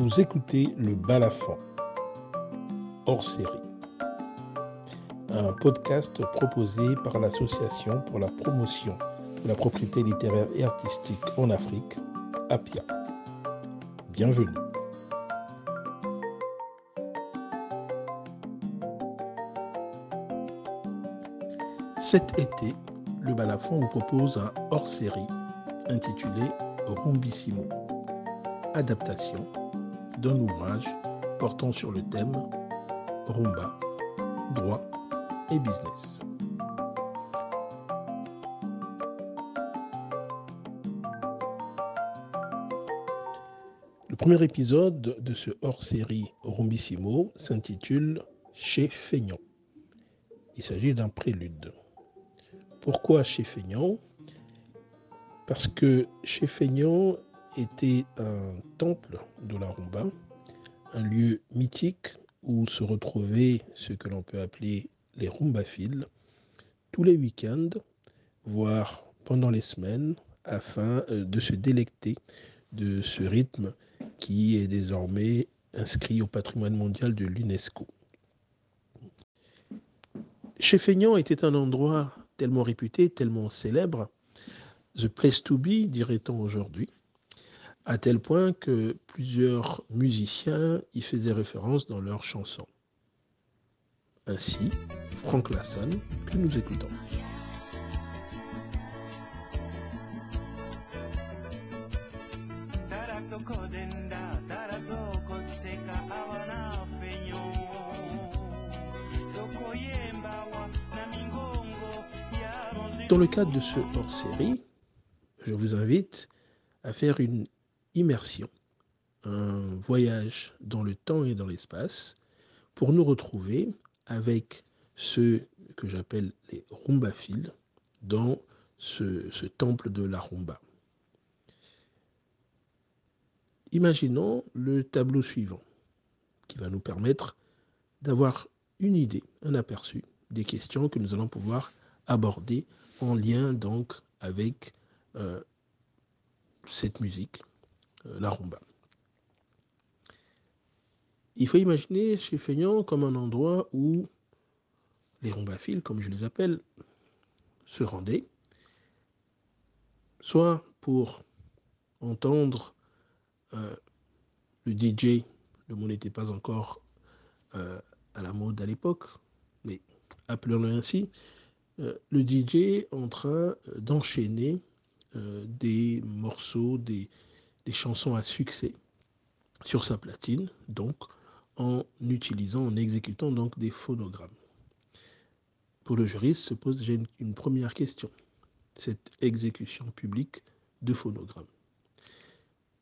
Vous écoutez le Balafon, hors série, un podcast proposé par l'Association pour la promotion de la propriété littéraire et artistique en Afrique, APIA. Bienvenue. Cet été, le Balafon vous propose un hors-série intitulé Rumbissimo, adaptation d'un ouvrage portant sur le thème Rumba, droit et business. Le premier épisode de ce hors-série Rumbissimo s'intitule Chez Feignan. Il s'agit d'un prélude. Pourquoi chez Feignan? Parce que chez Feignan était un temple de la rumba, un lieu mythique où se retrouvaient ce que l'on peut appeler les rumbaphiles tous les week-ends, voire pendant les semaines, afin euh, de se délecter de ce rythme qui est désormais inscrit au patrimoine mondial de l'UNESCO. Chez Feignan était un endroit tellement réputé, tellement célèbre, The Place to Be, dirait-on aujourd'hui, à tel point que plusieurs musiciens y faisaient référence dans leurs chansons. Ainsi, Frank Lasson, que nous écoutons. Dans le cadre de ce hors-série, je vous invite à faire une immersion, un voyage dans le temps et dans l'espace pour nous retrouver avec ceux que j'appelle les rumbaphiles dans ce, temple de la rumba. Imaginons le tableau suivant qui va nous permettre d'avoir une idée, un aperçu des questions que nous allons pouvoir aborder en lien donc avec euh, cette musique, la rumba. Il faut imaginer chez Feignan comme un endroit où les rumbaphiles, comme je les appelle, se rendaient, soit pour entendre euh, le DJ, le mot n'était pas encore à la mode à l'époque, mais appelons-le ainsi, euh, le DJ en train euh, d'enchaîner euh, des morceaux, des, chansons à succès sur sa platine, donc en utilisant, en exécutant donc des phonogrammes. Pour le juriste se pose une, une première question. Cette exécution publique de phonogrammes.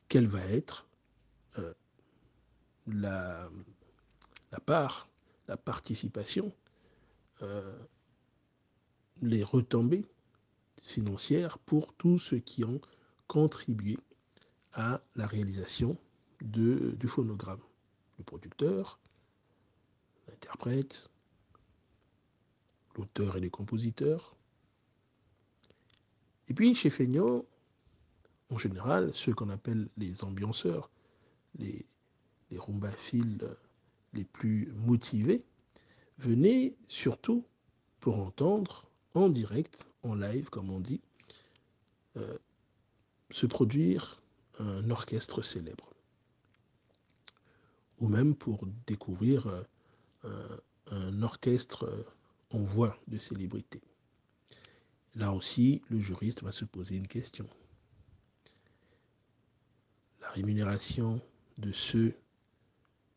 Quelle va être la, la, part, la participation les retombées financières pour tous ceux qui ont contribué à la réalisation du phonogramme. Le producteur, l'interprète, l'auteur et les compositeurs. Et puis chez Feignan, en général, ceux qu'on appelle les ambianceurs, les, les les plus motivés, venaient surtout pour entendre en direct, en live, comme on dit, euh, se produire un orchestre célèbre. Ou même pour découvrir euh, un, orchestre euh, en voix de célébrité. Là aussi, le juriste va se poser une question. La rémunération de ceux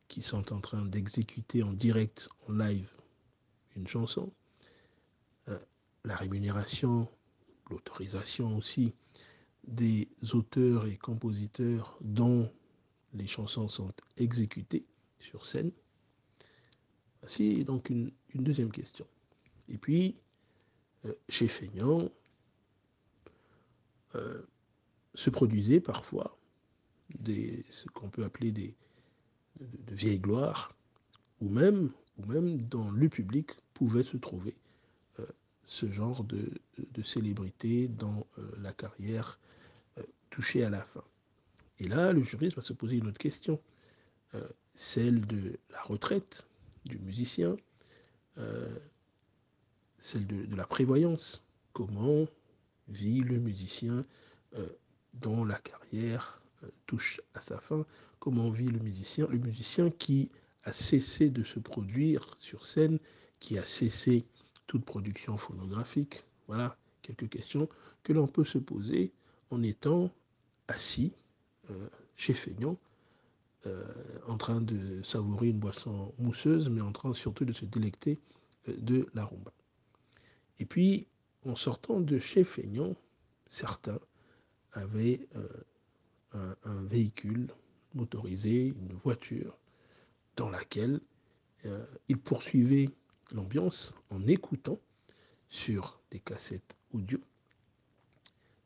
qui sont en train d'exécuter en direct, en live, une chanson, la rémunération, l'autorisation aussi des auteurs et compositeurs dont les chansons sont exécutées sur scène. Voici donc une, deuxième question. Et puis, euh, chez Feignan, euh, se produisaient parfois ce qu'on peut appeler des, de, vieilles gloires, ou même, ou dans le public pouvaient se trouver ce genre de, célébrité dans euh, la carrière euh, touchée à la fin. Et là, le juriste va se poser une autre question. celle de la retraite du musicien, celle de, la prévoyance. Comment vit le musicien dont la carrière touche à sa fin? Comment vit le musicien Le musicien qui a cessé de se produire sur scène, qui a cessé toute production phonographique. Voilà quelques questions que l'on peut se poser en étant assis euh, chez Feignon, euh, en train de savourer une boisson mousseuse, mais en train surtout de se délecter euh, de la rumba. Et puis, en sortant de chez Feignon, certains avaient un, véhicule motorisé, une voiture, dans laquelle ils poursuivaient l'ambiance en écoutant sur des cassettes audio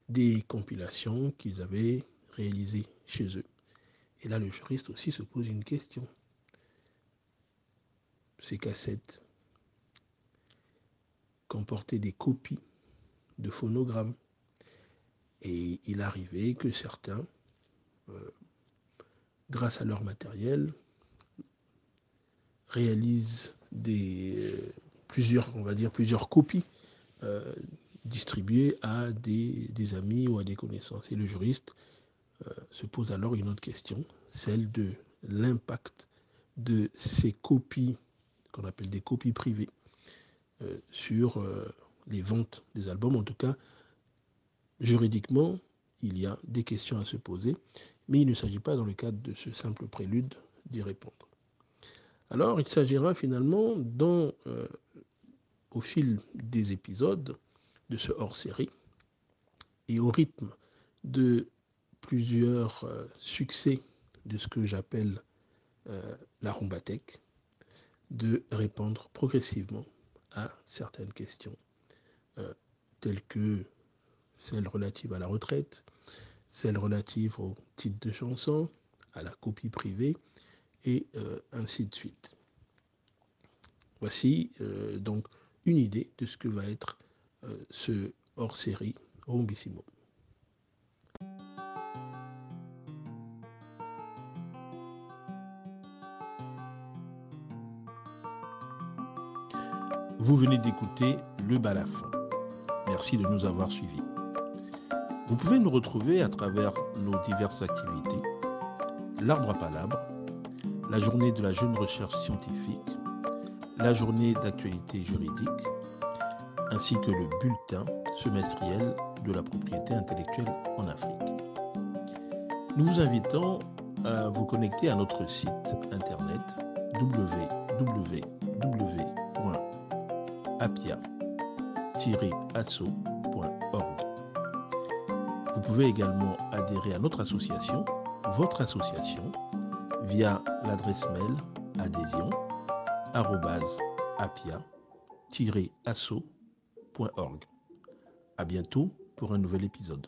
des compilations qu'ils avaient réalisées chez eux. Et là, le juriste aussi se pose une question. Ces cassettes comportaient des copies de phonogrammes. Et il arrivait que certains, euh, grâce à leur matériel, réalisent des, euh, plusieurs, on va dire, plusieurs copies euh, distribuées à des, amis ou à des connaissances. Et le juriste euh, se pose alors une autre question, celle de l'impact de ces copies, qu'on appelle des copies privées, sur les ventes des albums. En tout cas, juridiquement, il y a des questions à se poser, mais il ne s'agit pas dans le cadre de ce simple prélude d'y répondre. Alors, il s'agira finalement, euh, au fil des épisodes de ce hors-série, et au rythme de plusieurs euh, succès de ce que j'appelle euh, la rumbatech, de répondre progressivement à certaines questions, telles que celles relatives à la retraite, celles relatives au titre de chanson, à la copie privée, et euh, ainsi de suite. Voici euh, donc une idée de ce que va être euh, ce hors-série Rombissimo. Vous venez d'écouter Le Balafon. Merci de nous avoir suivis. Vous pouvez nous retrouver à travers nos diverses activités. L'arbre à palabres la journée de la jeune recherche scientifique, la journée d'actualité juridique, ainsi que le bulletin semestriel de la propriété intellectuelle en Afrique. Nous vous invitons à vous connecter à notre site internet www.apia-asso.org. Vous pouvez également adhérer à notre association, votre association, via l'adresse mail adhésion apia-asso.org. À bientôt pour un nouvel épisode.